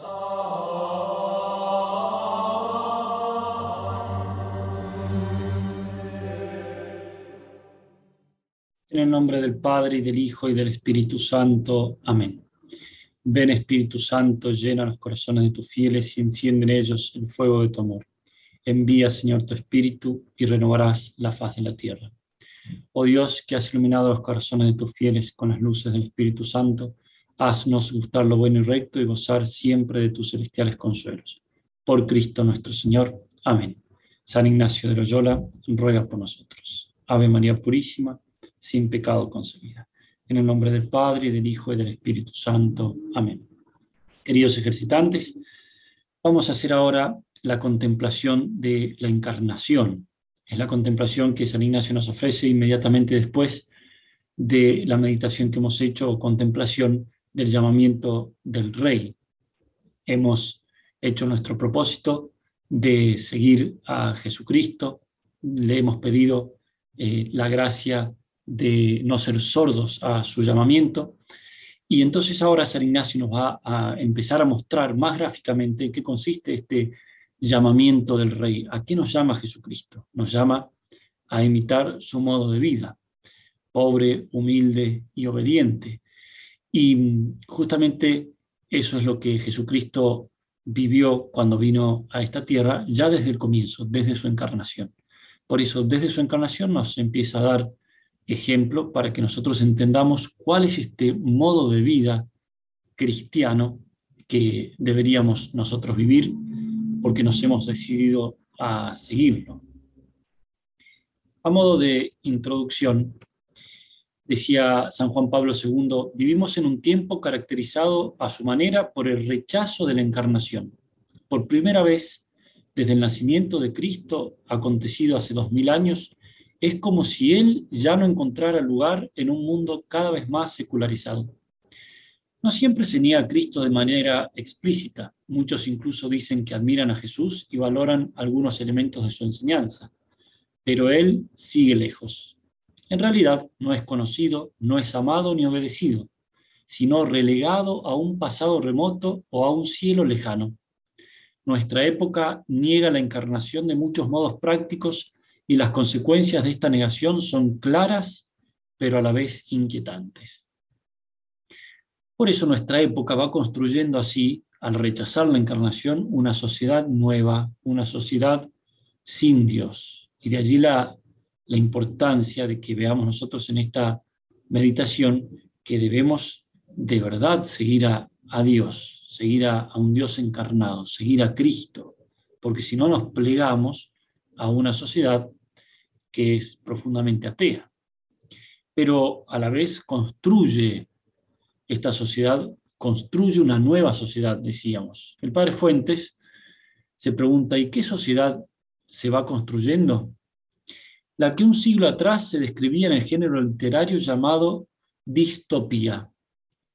En el nombre del Padre y del Hijo y del Espíritu Santo. Amén. Ven Espíritu Santo, llena los corazones de tus fieles y enciende en ellos el fuego de tu amor. Envía, Señor, tu Espíritu y renovarás la faz de la tierra. Oh Dios, que has iluminado los corazones de tus fieles con las luces del Espíritu Santo, haznos gustar lo bueno y recto y gozar siempre de tus celestiales consuelos. Por Cristo nuestro Señor. Amén. San Ignacio de Loyola, ruega por nosotros. Ave María Purísima, sin pecado concebida. En el nombre del Padre, y del Hijo y del Espíritu Santo. Amén. Queridos ejercitantes, vamos a hacer ahora la contemplación de la encarnación. Es la contemplación que San Ignacio nos ofrece inmediatamente después de la meditación que hemos hecho o contemplación del llamamiento del Rey. Hemos hecho nuestro propósito de seguir a Jesucristo, le hemos pedido eh, la gracia de no ser sordos a su llamamiento. Y entonces ahora San Ignacio nos va a empezar a mostrar más gráficamente en qué consiste este llamamiento del Rey. ¿A qué nos llama Jesucristo? Nos llama a imitar su modo de vida, pobre, humilde y obediente. Y justamente eso es lo que Jesucristo vivió cuando vino a esta tierra, ya desde el comienzo, desde su encarnación. Por eso, desde su encarnación nos empieza a dar ejemplo para que nosotros entendamos cuál es este modo de vida cristiano que deberíamos nosotros vivir porque nos hemos decidido a seguirlo. A modo de introducción, decía San Juan Pablo II, vivimos en un tiempo caracterizado a su manera por el rechazo de la encarnación. Por primera vez, desde el nacimiento de Cristo, acontecido hace dos mil años, es como si él ya no encontrara lugar en un mundo cada vez más secularizado. No siempre se niega a Cristo de manera explícita. Muchos incluso dicen que admiran a Jesús y valoran algunos elementos de su enseñanza. Pero Él sigue lejos. En realidad no es conocido, no es amado ni obedecido, sino relegado a un pasado remoto o a un cielo lejano. Nuestra época niega la encarnación de muchos modos prácticos y las consecuencias de esta negación son claras, pero a la vez inquietantes. Por eso nuestra época va construyendo así, al rechazar la encarnación, una sociedad nueva, una sociedad sin Dios. Y de allí la, la importancia de que veamos nosotros en esta meditación que debemos de verdad seguir a, Dios, seguir a, a un Dios encarnado, seguir a Cristo, porque si no nos plegamos a una sociedad que es profundamente atea, pero a la vez construye esta sociedad, construye una nueva sociedad, decíamos. El padre Fuentes se pregunta, ¿y qué sociedad se va construyendo? La que un siglo atrás se describía en el género literario llamado distopía.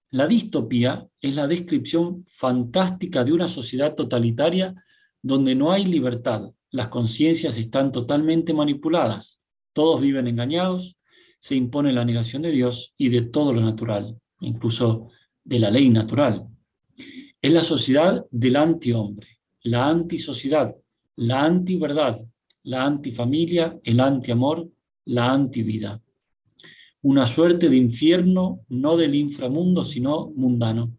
La distopía es la descripción fantástica de una sociedad totalitaria donde no hay libertad, las conciencias están totalmente manipuladas, todos viven engañados, se impone la negación de Dios y de todo lo natural, incluso de la ley natural. Es la sociedad del antihombre, la antisociedad, la antiverdad, la antifamilia, el antiamor, la antivida. Una suerte de infierno no del inframundo, sino mundano.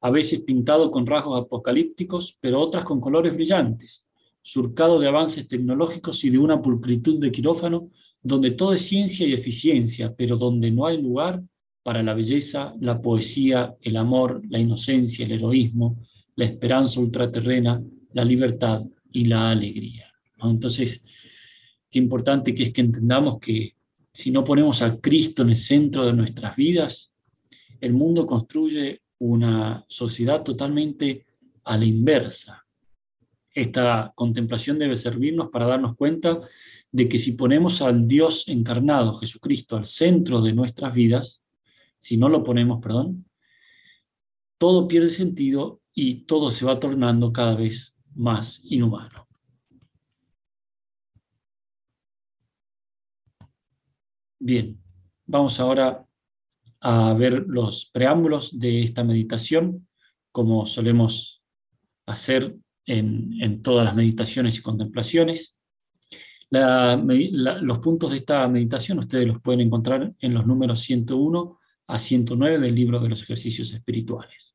A veces pintado con rasgos apocalípticos, pero otras con colores brillantes, surcado de avances tecnológicos y de una pulcritud de quirófano, donde todo es ciencia y eficiencia, pero donde no hay lugar para la belleza, la poesía, el amor, la inocencia, el heroísmo, la esperanza ultraterrena, la libertad y la alegría. Entonces, qué importante que es que entendamos que si no ponemos a Cristo en el centro de nuestras vidas, el mundo construye una sociedad totalmente a la inversa, esta contemplación debe servirnos para darnos cuenta de que si ponemos al Dios encarnado, Jesucristo, al centro de nuestras vidas, si no lo ponemos, perdón, todo pierde sentido y todo se va tornando cada vez más inhumano. Bien, vamos ahora a ver los preámbulos de esta meditación como solemos hacer en, todas las meditaciones y contemplaciones. los puntos de esta meditación ustedes los pueden encontrar en los números 101 a 109 del libro de los ejercicios espirituales.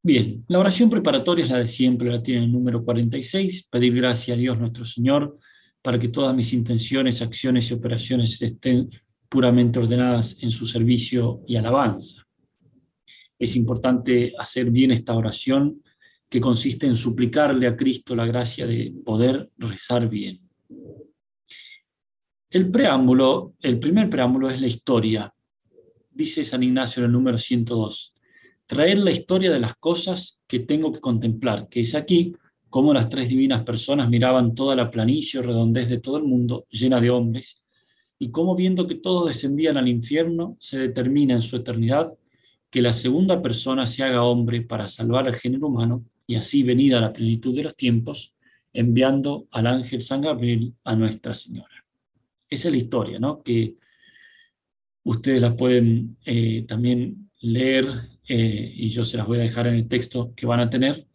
Bien, la oración preparatoria es la de siempre, la tiene el número 46, pedir gracia a Dios nuestro Señor para que todas mis intenciones, acciones y operaciones estén puramente ordenadas en su servicio y alabanza. Es importante hacer bien esta oración que consiste en suplicarle a Cristo la gracia de poder rezar bien. El preámbulo, el primer preámbulo es la historia. Dice San Ignacio en el número 102 traer la historia de las cosas que tengo que contemplar, que es aquí cómo las tres divinas personas miraban toda la planicie o redondez de todo el mundo, llena de hombres, y cómo viendo que todos descendían al infierno, se determina en su eternidad que la segunda persona se haga hombre para salvar al género humano, y así venida a la plenitud de los tiempos, enviando al ángel San Gabriel a Nuestra Señora. Esa es la historia, ¿no? Que ustedes la pueden eh, también leer eh, y yo se las voy a dejar en el texto que van a tener,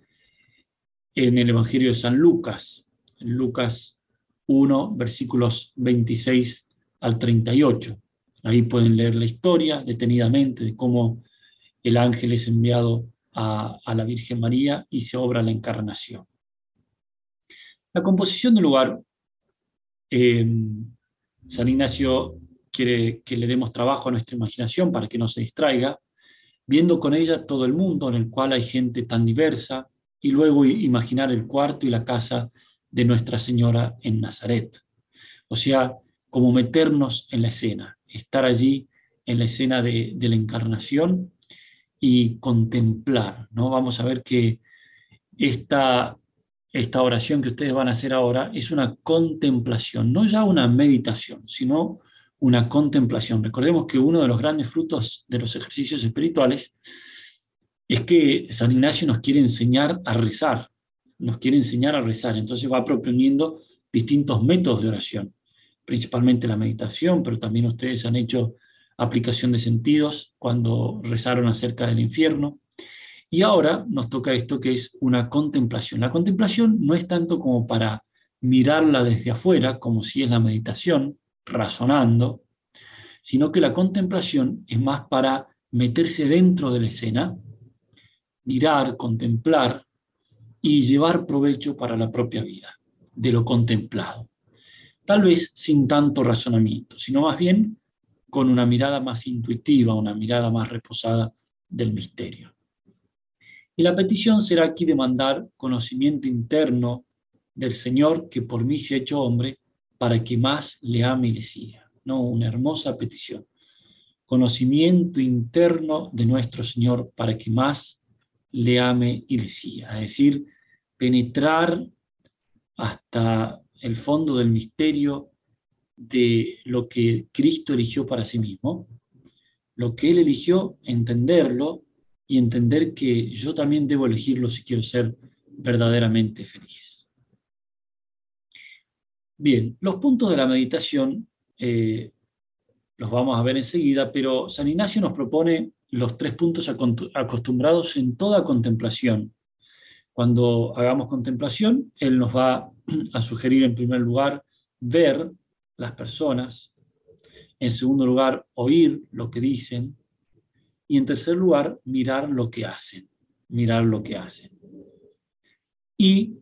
en el Evangelio de San Lucas, en Lucas 1, versículos 26 al 38. Ahí pueden leer la historia detenidamente de cómo el ángel es enviado a, la Virgen María y se obra la encarnación. La composición del lugar, eh, San Ignacio quiere que le demos trabajo a nuestra imaginación para que no se distraiga, viendo con ella todo el mundo en el cual hay gente tan diversa, y luego imaginar el cuarto y la casa de Nuestra Señora en Nazaret. O sea, como meternos en la escena, estar allí en la escena de, la encarnación y contemplar. ¿no? Vamos a ver que esta, esta oración que ustedes van a hacer ahora es una contemplación, no ya una meditación, sino una contemplación. Recordemos que uno de los grandes frutos de los ejercicios espirituales es que San Ignacio nos quiere enseñar a rezar, nos quiere enseñar a rezar, entonces va proponiendo distintos métodos de oración, principalmente la meditación, pero también ustedes han hecho aplicación de sentidos cuando rezaron acerca del infierno. Y ahora nos toca esto que es una contemplación. La contemplación no es tanto como para mirarla desde afuera, como si es la meditación, razonando, sino que la contemplación es más para meterse dentro de la escena, mirar, contemplar y llevar provecho para la propia vida de lo contemplado. Tal vez sin tanto razonamiento, sino más bien con una mirada más intuitiva, una mirada más reposada del misterio. Y la petición será aquí demandar conocimiento interno del Señor que por mí se ha hecho hombre para que más le ame y le siga. ¿no? Una hermosa petición. Conocimiento interno de nuestro Señor para que más le ame y le siga. Es decir, penetrar hasta el fondo del misterio de lo que Cristo eligió para sí mismo, lo que Él eligió, entenderlo y entender que yo también debo elegirlo si quiero ser verdaderamente feliz. Bien, los puntos de la meditación eh, los vamos a ver enseguida, pero San Ignacio nos propone los tres puntos acostumbrados en toda contemplación. Cuando hagamos contemplación, él nos va a sugerir en primer lugar ver las personas, en segundo lugar oír lo que dicen y en tercer lugar mirar lo que hacen, mirar lo que hacen. Y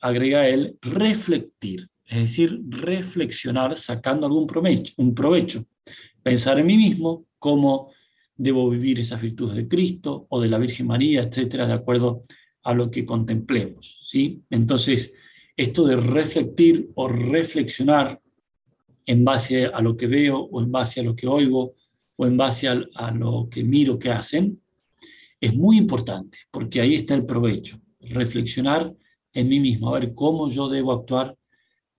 agrega él reflectir, es decir, reflexionar sacando algún provecho, un provecho, pensar en mí mismo, cómo debo vivir esas virtudes de Cristo o de la Virgen María, etcétera, de acuerdo a lo que contemplemos. ¿sí? Entonces, esto de reflectir o reflexionar en base a lo que veo o en base a lo que oigo o en base a, a lo que miro que hacen, es muy importante, porque ahí está el provecho, reflexionar en mí mismo, a ver cómo yo debo actuar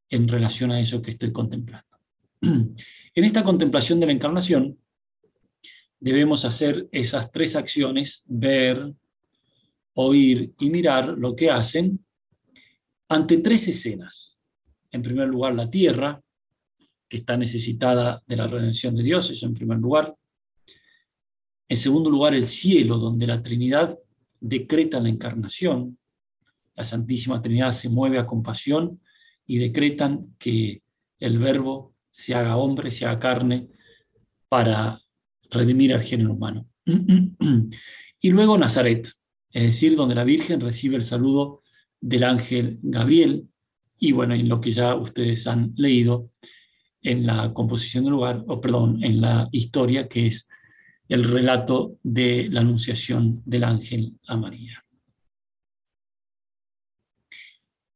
en relación a eso que estoy contemplando. En esta contemplación de la encarnación debemos hacer esas tres acciones, ver, oír y mirar lo que hacen ante tres escenas. En primer lugar, la tierra, que está necesitada de la redención de Dios, eso en primer lugar. En segundo lugar, el cielo, donde la Trinidad decreta la encarnación. La Santísima Trinidad se mueve a compasión y decretan que el Verbo se haga hombre, se haga carne, para redimir al género humano. y luego Nazaret, es decir, donde la Virgen recibe el saludo del ángel Gabriel, y bueno, en lo que ya ustedes han leído en la composición del lugar, o perdón, en la historia, que es el relato de la anunciación del ángel a María.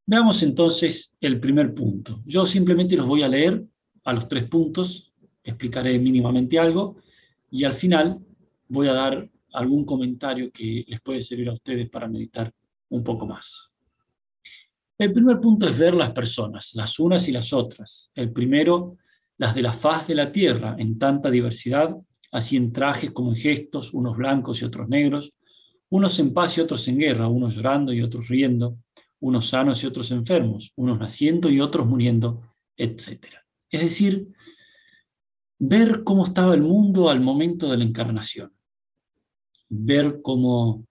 Veamos entonces el primer punto. Yo simplemente los voy a leer a los tres puntos, explicaré mínimamente algo y al final voy a dar algún comentario que les puede servir a ustedes para meditar un poco más. El primer punto es ver las personas, las unas y las otras. El primero, las de la faz de la tierra, en tanta diversidad, así en trajes como en gestos, unos blancos y otros negros, unos en paz y otros en guerra, unos llorando y otros riendo, unos sanos y otros enfermos, unos naciendo y otros muriendo, etc. Es decir, ver cómo estaba el mundo al momento de la encarnación, ver cómo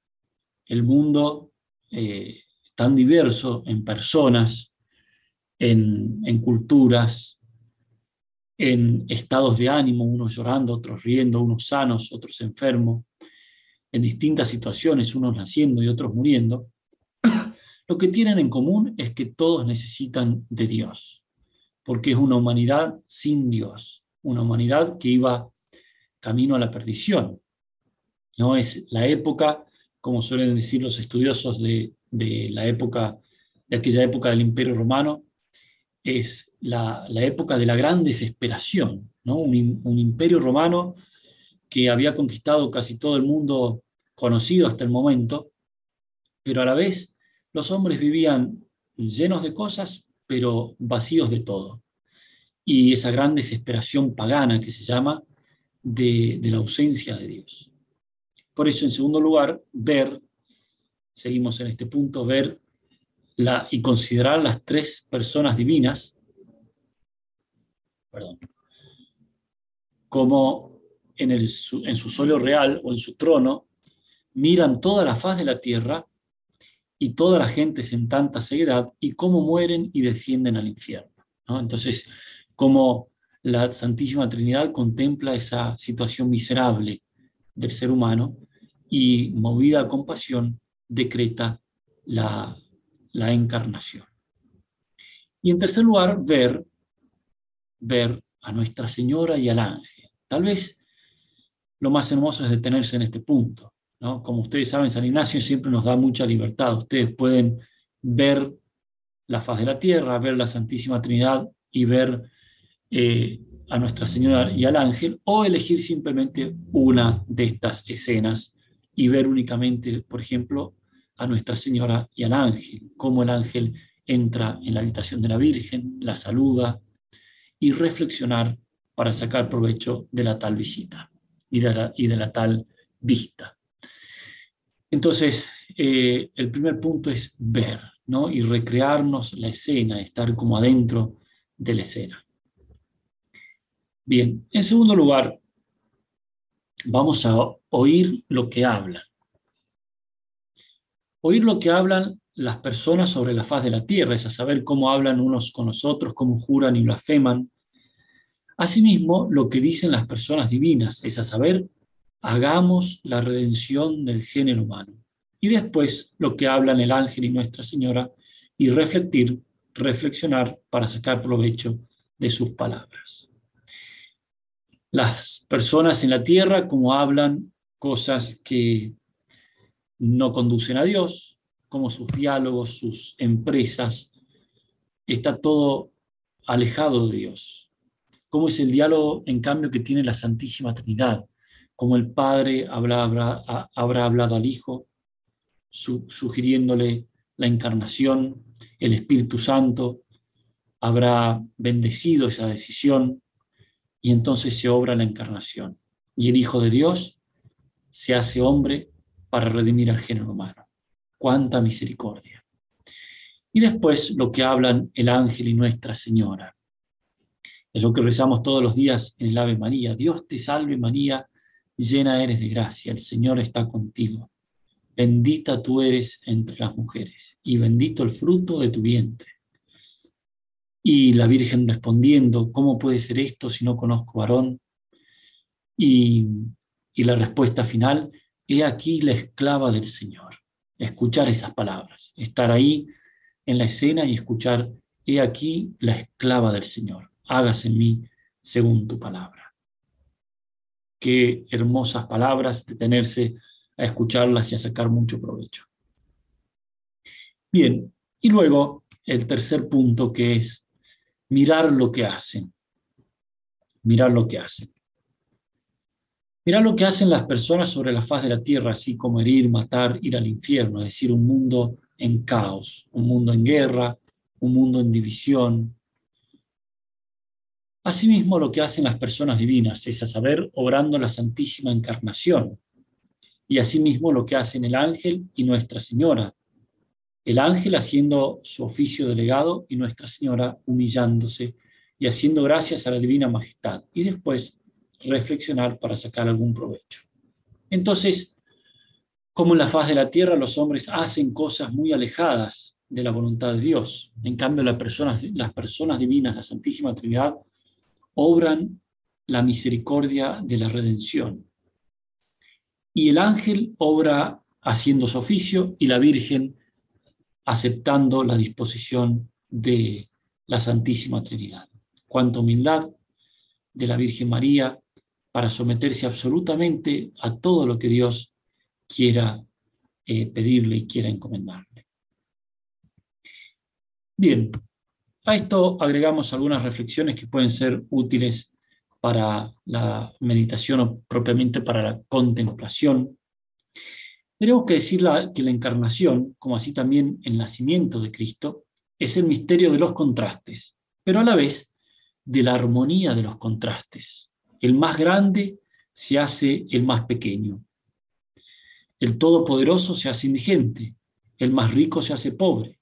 el mundo eh, tan diverso en personas, en, en culturas, en estados de ánimo, unos llorando, otros riendo, unos sanos, otros enfermos, en distintas situaciones, unos naciendo y otros muriendo, lo que tienen en común es que todos necesitan de Dios, porque es una humanidad sin Dios, una humanidad que iba camino a la perdición. No es la época, como suelen decir los estudiosos de, la época, de aquella época del Imperio Romano, es la, época de la gran desesperación, ¿no? un, un imperio romano que había conquistado casi todo el mundo conocido hasta el momento, pero a la vez los hombres vivían llenos de cosas, pero vacíos de todo y esa gran desesperación pagana que se llama de, la ausencia de Dios. Por eso, en segundo lugar, ver, seguimos en este punto, ver la, y considerar las tres personas divinas, perdón, como en, el, en su solio real o en su trono miran toda la faz de la tierra y toda la gente en tanta ceguedad y cómo mueren y descienden al infierno. Entonces, cómo la Santísima Trinidad contempla esa situación miserable del ser humano y, movida a compasión, decreta la, la encarnación. Y en tercer lugar, ver, ver a Nuestra Señora y al ángel. Tal vez lo más hermoso es detenerse en este punto. ¿no? Como ustedes saben, San Ignacio siempre nos da mucha libertad. Ustedes pueden ver la faz de la tierra, ver la Santísima Trinidad y ver eh, a Nuestra Señora y al ángel, o elegir simplemente una de estas escenas y ver únicamente, por ejemplo, a Nuestra Señora y al ángel, cómo el ángel entra en la habitación de la Virgen, la saluda y reflexionar para sacar provecho de la tal visita y de la, tal vista. Entonces, eh, el primer punto es ver ¿no? y recrearnos la escena, estar como adentro de la escena. Bien, en segundo lugar, vamos a oír lo que hablan. Oír lo que hablan las personas sobre la faz de la tierra, es a saber cómo hablan unos con los otros, cómo juran y blasfeman. Asimismo, lo que dicen las personas divinas, es a saber, hagamos la redención del género humano. Y después, lo que hablan el ángel y Nuestra Señora, y reflexionar para sacar provecho de sus palabras las personas en la tierra, como hablan cosas que no conducen a Dios, como sus diálogos, sus empresas, está todo alejado de Dios. ¿Cómo es el diálogo, en cambio, que tiene la Santísima Trinidad? Como el Padre habrá, habrá hablado al Hijo, sugiriéndole la encarnación, el Espíritu Santo habrá bendecido esa decisión, y entonces se obra la encarnación. Y el Hijo de Dios se hace hombre para redimir al género humano. ¡Cuánta misericordia! Y después lo que hablan el ángel y Nuestra Señora. Es lo que rezamos todos los días en el Ave María. Dios te salve María, llena eres de gracia, el Señor está contigo. Bendita tú eres entre las mujeres, y bendito el fruto de tu vientre. Y la Virgen respondiendo, ¿cómo puede ser esto si no conozco varón? Y, y la respuesta final, he aquí la esclava del Señor. Escuchar esas palabras, estar ahí en la escena y escuchar, he aquí la esclava del Señor, hágase en mí según tu palabra. Qué hermosas palabras, detenerse a escucharlas y a sacar mucho provecho. Bien, y luego el tercer punto que es mirar lo que hacen. Mirar lo que hacen. Mirar lo que hacen las personas sobre la faz de la tierra, así como herir, matar, ir al infierno, es decir, un mundo en caos, un mundo en guerra, un mundo en división. Asimismo, lo que hacen las personas divinas es a saber, obrando la Santísima Encarnación, y asimismo lo que hacen el ángel y Nuestra Señora. El ángel haciendo su oficio delegado y Nuestra Señora humillándose y haciendo gracias a la Divina Majestad, y después reflexionar para sacar algún provecho. Entonces, como en la faz de la tierra los hombres hacen cosas muy alejadas de la voluntad de Dios. En cambio, las personas, las personas divinas, la Santísima Trinidad, obran la misericordia de la redención. Y el ángel obra haciendo su oficio y la Virgen aceptando la disposición de la Santísima Trinidad. Cuánta humildad de la Virgen María para someterse absolutamente a todo lo que Dios quiera eh, pedirle y quiera encomendarle. Bien, a esto agregamos algunas reflexiones que pueden ser útiles para la meditación o propiamente para la contemplación. Tenemos que decir que la encarnación, como así también el nacimiento de Cristo, es el misterio de los contrastes, pero a la vez de la armonía de los contrastes. El más grande se hace el más pequeño, el todopoderoso se hace indigente, el más rico se hace pobre.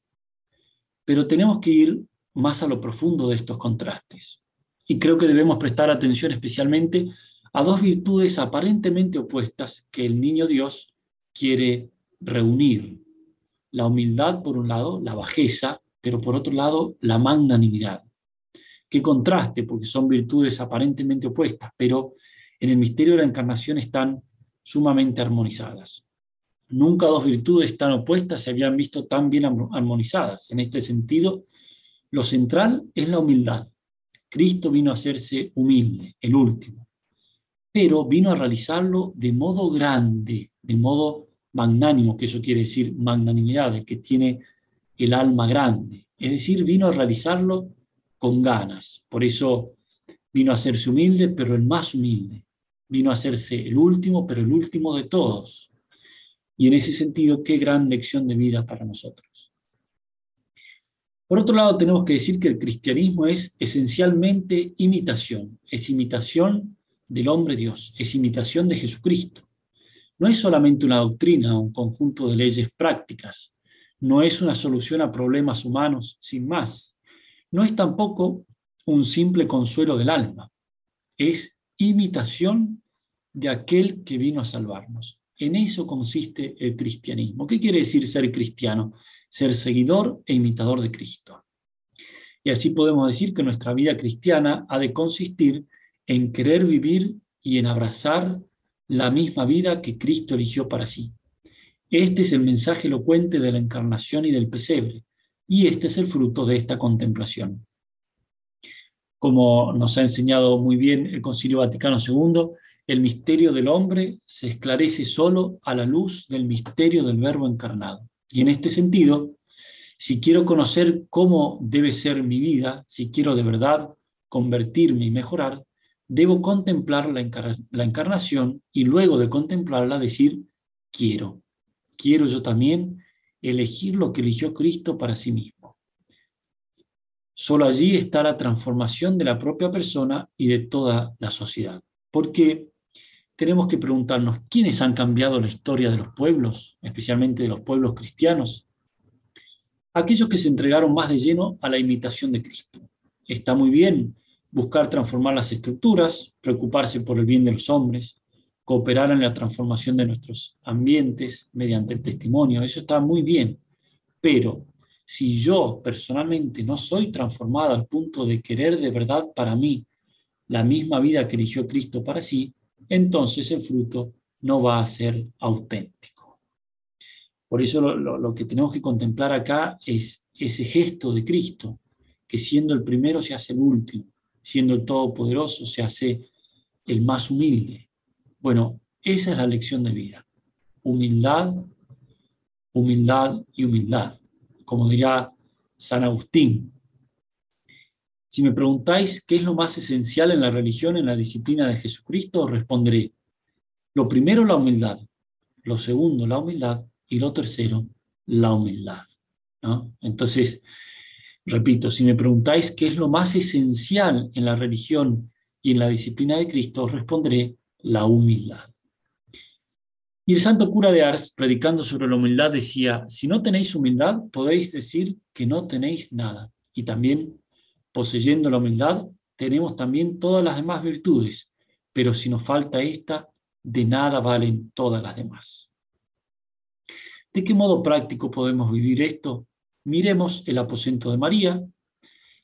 Pero tenemos que ir más a lo profundo de estos contrastes. Y creo que debemos prestar atención especialmente a dos virtudes aparentemente opuestas que el niño Dios quiere reunir. La humildad, por un lado, la bajeza, pero por otro lado, la magnanimidad. Qué contraste, porque son virtudes aparentemente opuestas, pero en el misterio de la encarnación están sumamente armonizadas. Nunca dos virtudes tan opuestas se habían visto tan bien armonizadas. En este sentido, lo central es la humildad. Cristo vino a hacerse humilde, el último, pero vino a realizarlo de modo grande, de modo magnánimo, que eso quiere decir magnanimidad, el que tiene el alma grande. Es decir, vino a realizarlo con ganas. Por eso vino a hacerse humilde, pero el más humilde. Vino a hacerse el último, pero el último de todos. Y en ese sentido, qué gran lección de vida para nosotros. Por otro lado, tenemos que decir que el cristianismo es esencialmente imitación, es imitación del hombre Dios, es imitación de Jesucristo. No es solamente una doctrina, un conjunto de leyes prácticas, no es una solución a problemas humanos sin más, no es tampoco un simple consuelo del alma, es imitación de aquel que vino a salvarnos. En eso consiste el cristianismo. ¿Qué quiere decir ser cristiano? Ser seguidor e imitador de Cristo. Y así podemos decir que nuestra vida cristiana ha de consistir en querer vivir y en abrazar la misma vida que Cristo eligió para sí. Este es el mensaje elocuente de la encarnación y del pesebre, y este es el fruto de esta contemplación. Como nos ha enseñado muy bien el Concilio Vaticano II, el misterio del hombre se esclarece solo a la luz del misterio del Verbo encarnado. Y en este sentido, si quiero conocer cómo debe ser mi vida, si quiero de verdad convertirme y mejorar, debo contemplar la, encarnación y luego de contemplarla decir, quiero, quiero yo también elegir lo que eligió Cristo para sí mismo. Solo allí está la transformación de la propia persona y de toda la sociedad. Porque tenemos que preguntarnos, ¿quiénes han cambiado la historia de los pueblos, especialmente de los pueblos cristianos? Aquellos que se entregaron más de lleno a la imitación de Cristo. Está muy bien buscar transformar las estructuras, preocuparse por el bien de los hombres, cooperar en la transformación de nuestros ambientes mediante el testimonio, eso está muy bien, pero si yo personalmente no soy transformado al punto de querer de verdad para mí la misma vida que eligió Cristo para sí, entonces el fruto no va a ser auténtico. Por eso lo, lo que tenemos que contemplar acá es ese gesto de Cristo, que siendo el primero se hace el último, siendo el todopoderoso se hace el más humilde. Bueno, esa es la lección de vida. Humildad, humildad y humildad, como dirá San Agustín. Si me preguntáis qué es lo más esencial en la religión, en la disciplina de Jesucristo, responderé, lo primero la humildad, lo segundo la humildad y lo tercero la humildad. Entonces, repito, si me preguntáis qué es lo más esencial en la religión y en la disciplina de Cristo, os responderé la humildad. Y el santo cura de Ars, predicando sobre la humildad, decía, si no tenéis humildad, podéis decir que no tenéis nada. Y también, poseyendo la humildad, tenemos también todas las demás virtudes, pero si nos falta esta, de nada valen todas las demás. ¿De qué modo práctico podemos vivir esto? Miremos el aposento de María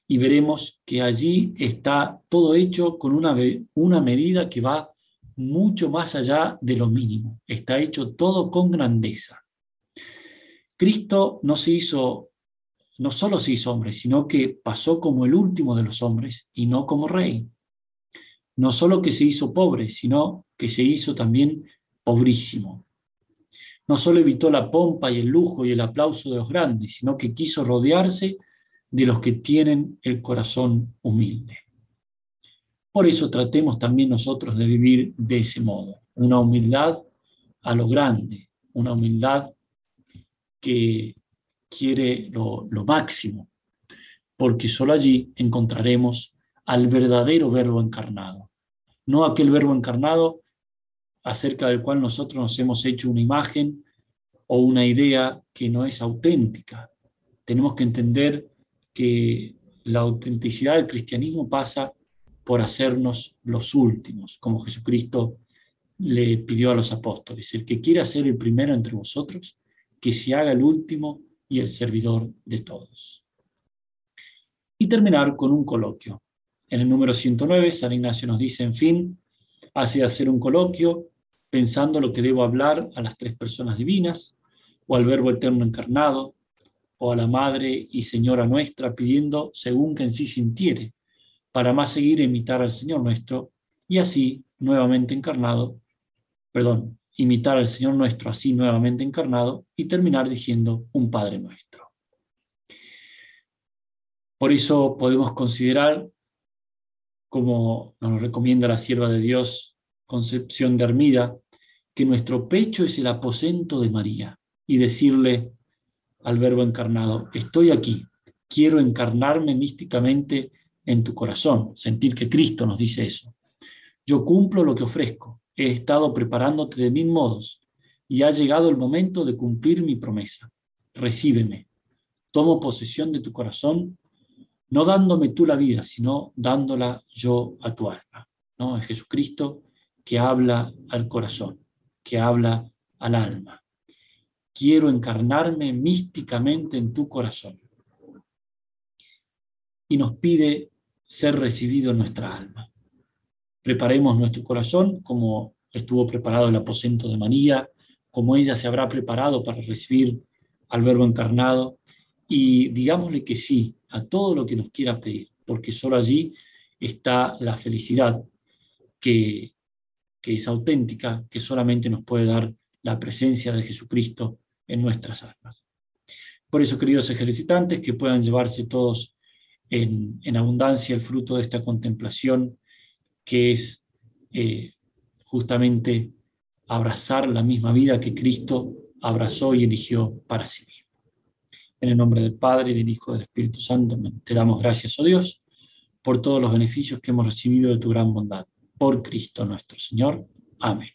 y veremos que allí está todo hecho con una, una medida que va mucho más allá de lo mínimo. Está hecho todo con grandeza. Cristo no se hizo, no solo se hizo hombre, sino que pasó como el último de los hombres y no como rey. No solo que se hizo pobre, sino que se hizo también pobrísimo. No solo evitó la pompa y el lujo y el aplauso de los grandes, sino que quiso rodearse de los que tienen el corazón humilde. Por eso tratemos también nosotros de vivir de ese modo, una humildad a lo grande, una humildad que quiere lo, máximo, porque solo allí encontraremos al verdadero verbo encarnado, no aquel verbo encarnado acerca del cual nosotros nos hemos hecho una imagen o una idea que no es auténtica. Tenemos que entender que la autenticidad del cristianismo pasa por hacernos los últimos, como Jesucristo le pidió a los apóstoles. El que quiera ser el primero entre vosotros, que se haga el último y el servidor de todos. Y terminar con un coloquio. En el número 109, San Ignacio nos dice, en fin, hace hacer un coloquio pensando lo que debo hablar a las tres personas divinas, o al Verbo Eterno encarnado, o a la Madre y Señora nuestra, pidiendo según que en sí sintiere, para más seguir e imitar al Señor nuestro, y así, nuevamente encarnado, perdón, imitar al Señor nuestro así nuevamente encarnado, y terminar diciendo un Padre nuestro. Por eso podemos considerar, como nos recomienda la sierva de Dios, Concepción de Armida, que nuestro pecho es el aposento de María, y decirle al Verbo encarnado, estoy aquí, quiero encarnarme místicamente en tu corazón, sentir que Cristo nos dice eso. Yo cumplo lo que ofrezco, he estado preparándote de mil modos y ha llegado el momento de cumplir mi promesa. Recíbeme, tomo posesión de tu corazón, no dándome tú la vida, sino dándola yo a tu alma. ¿no? Es Jesucristo que habla al corazón, que habla al alma. Quiero encarnarme místicamente en tu corazón. Y nos pide ser recibido en nuestra alma. Preparemos nuestro corazón como estuvo preparado el aposento de María, como ella se habrá preparado para recibir al Verbo encarnado, y digámosle que sí a todo lo que nos quiera pedir, porque solo allí está la felicidad que, que es auténtica, que solamente nos puede dar la presencia de Jesucristo en nuestras almas. Por eso, queridos ejercitantes, que puedan llevarse todos en, abundancia el fruto de esta contemplación, que es eh, justamente abrazar la misma vida que Cristo abrazó y eligió para sí mismo. En el nombre del Padre, del Hijo y del Espíritu Santo, te damos gracias, oh Dios, por todos los beneficios que hemos recibido de tu gran bondad. Por Cristo nuestro Señor. Amén.